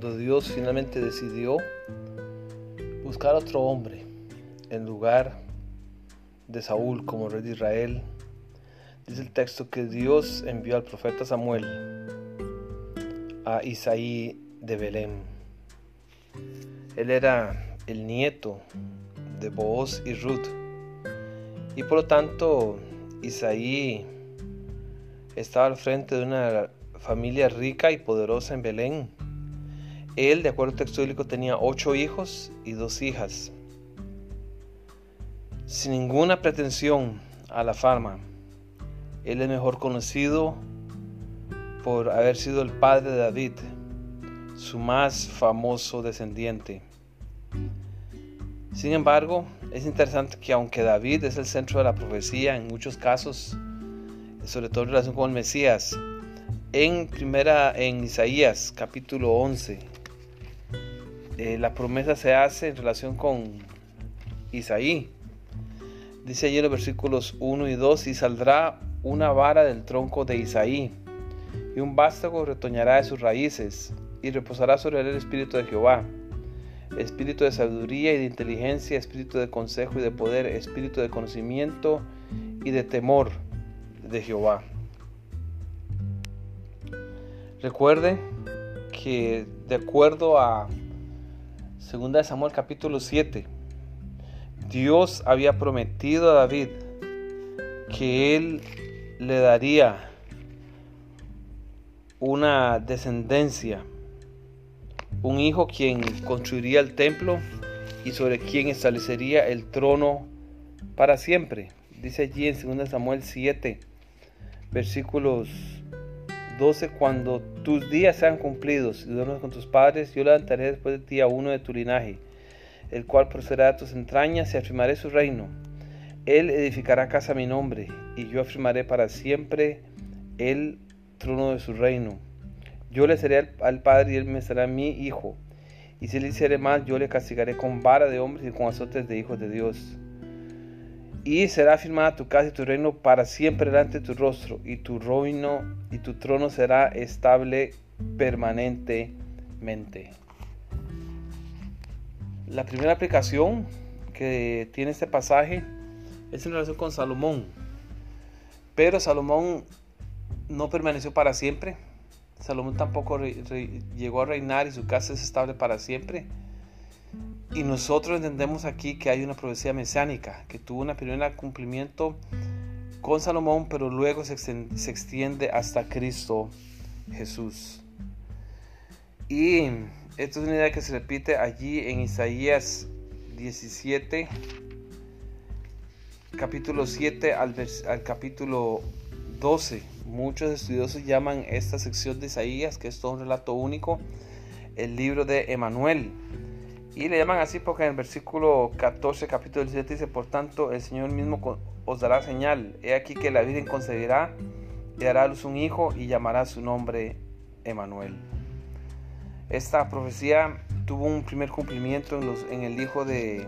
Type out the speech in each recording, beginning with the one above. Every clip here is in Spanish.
cuando Dios finalmente decidió buscar otro hombre en lugar de Saúl como rey de Israel, dice el texto que Dios envió al profeta Samuel a Isaí de Belén. Él era el nieto de Booz y Ruth. Y por lo tanto, Isaí estaba al frente de una familia rica y poderosa en Belén. Él, de acuerdo al texto bíblico, tenía ocho hijos y dos hijas. Sin ninguna pretensión a la fama, él es mejor conocido por haber sido el padre de David, su más famoso descendiente. Sin embargo, es interesante que aunque David es el centro de la profecía en muchos casos, sobre todo en relación con el Mesías, en primera en Isaías capítulo 11, eh, la promesa se hace en relación con Isaí. Dice allí en los versículos 1 y 2, y saldrá una vara del tronco de Isaí, y un vástago retoñará de sus raíces, y reposará sobre él el espíritu de Jehová espíritu de sabiduría y de inteligencia, espíritu de consejo y de poder, espíritu de conocimiento y de temor de Jehová. Recuerde que de acuerdo a 2 Samuel capítulo 7, Dios había prometido a David que él le daría una descendencia un hijo quien construiría el templo y sobre quien establecería el trono para siempre. Dice allí en 2 Samuel 7, versículos 12, cuando tus días sean cumplidos y duermas con tus padres, yo levantaré después de ti a uno de tu linaje, el cual procederá de tus entrañas y afirmaré su reino. Él edificará casa a mi nombre, y yo afirmaré para siempre el trono de su reino yo le seré al, Padre y él me será mi hijo. Y si le hiciere mal, yo le castigaré con vara de hombres y con azotes de hijos de Dios. Y será firmada tu casa y tu reino para siempre delante de tu rostro, y tu reino y tu trono será estable permanentemente. La primera aplicación que tiene este pasaje es en relación con Salomón. Pero Salomón no permaneció para siempre, Salomón tampoco llegó a reinar y su casa es estable para siempre. Y nosotros entendemos aquí que hay una profecía mesiánica que tuvo un primer cumplimiento con Salomón, pero luego se extiende hasta Cristo Jesús. Y esta es una idea que se repite allí en Isaías 17, capítulo 7 al, al capítulo 12. Muchos estudiosos llaman esta sección de Isaías, que es todo un relato único, el libro de Emanuel. Y le llaman así porque en el versículo 14, capítulo 17 dice, por tanto, el Señor mismo os dará señal. He aquí que la Virgen concebirá y dará a luz un hijo y llamará su nombre Emanuel. Esta profecía tuvo un primer cumplimiento en, el hijo de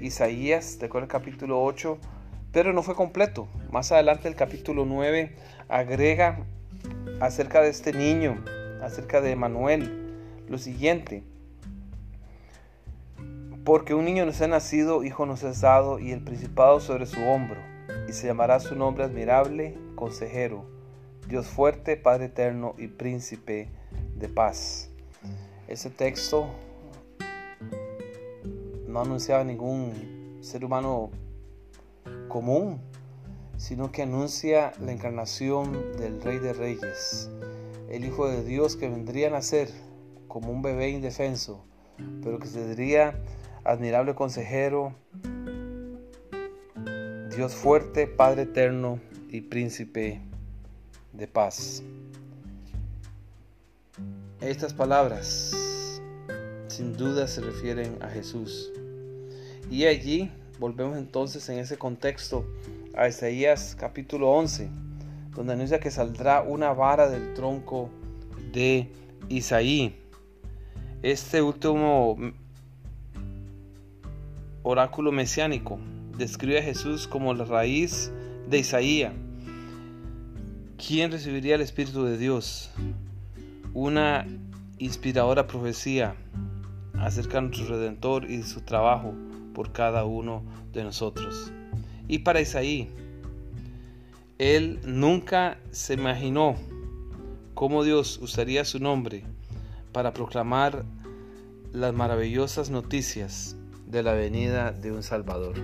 Isaías, de acuerdo al capítulo 8, pero no fue completo. Más adelante el capítulo 9 agrega acerca de este niño, acerca de Manuel, lo siguiente. Porque un niño nos ha nacido, hijo nos es dado, y el principado sobre su hombro, y se llamará su nombre admirable, consejero, Dios fuerte, Padre eterno y príncipe de paz. Ese texto no anunciaba ningún ser humano común, sino que anuncia la encarnación del Rey de Reyes, el Hijo de Dios que vendría a nacer como un bebé indefenso, pero que sería admirable consejero, Dios fuerte, Padre eterno y príncipe de paz. Estas palabras sin duda se refieren a Jesús. Y allí Volvemos entonces en ese contexto a Isaías capítulo 11, donde anuncia que saldrá una vara del tronco de Isaí. Este último oráculo mesiánico. Describe a Jesús como la raíz de Isaías, quien recibiría el Espíritu de Dios, una inspiradora profecía acerca de nuestro Redentor y de su trabajo por cada uno de nosotros. Y para Isaí, él nunca se imaginó cómo Dios usaría su nombre para proclamar las maravillosas noticias de la venida de un Salvador.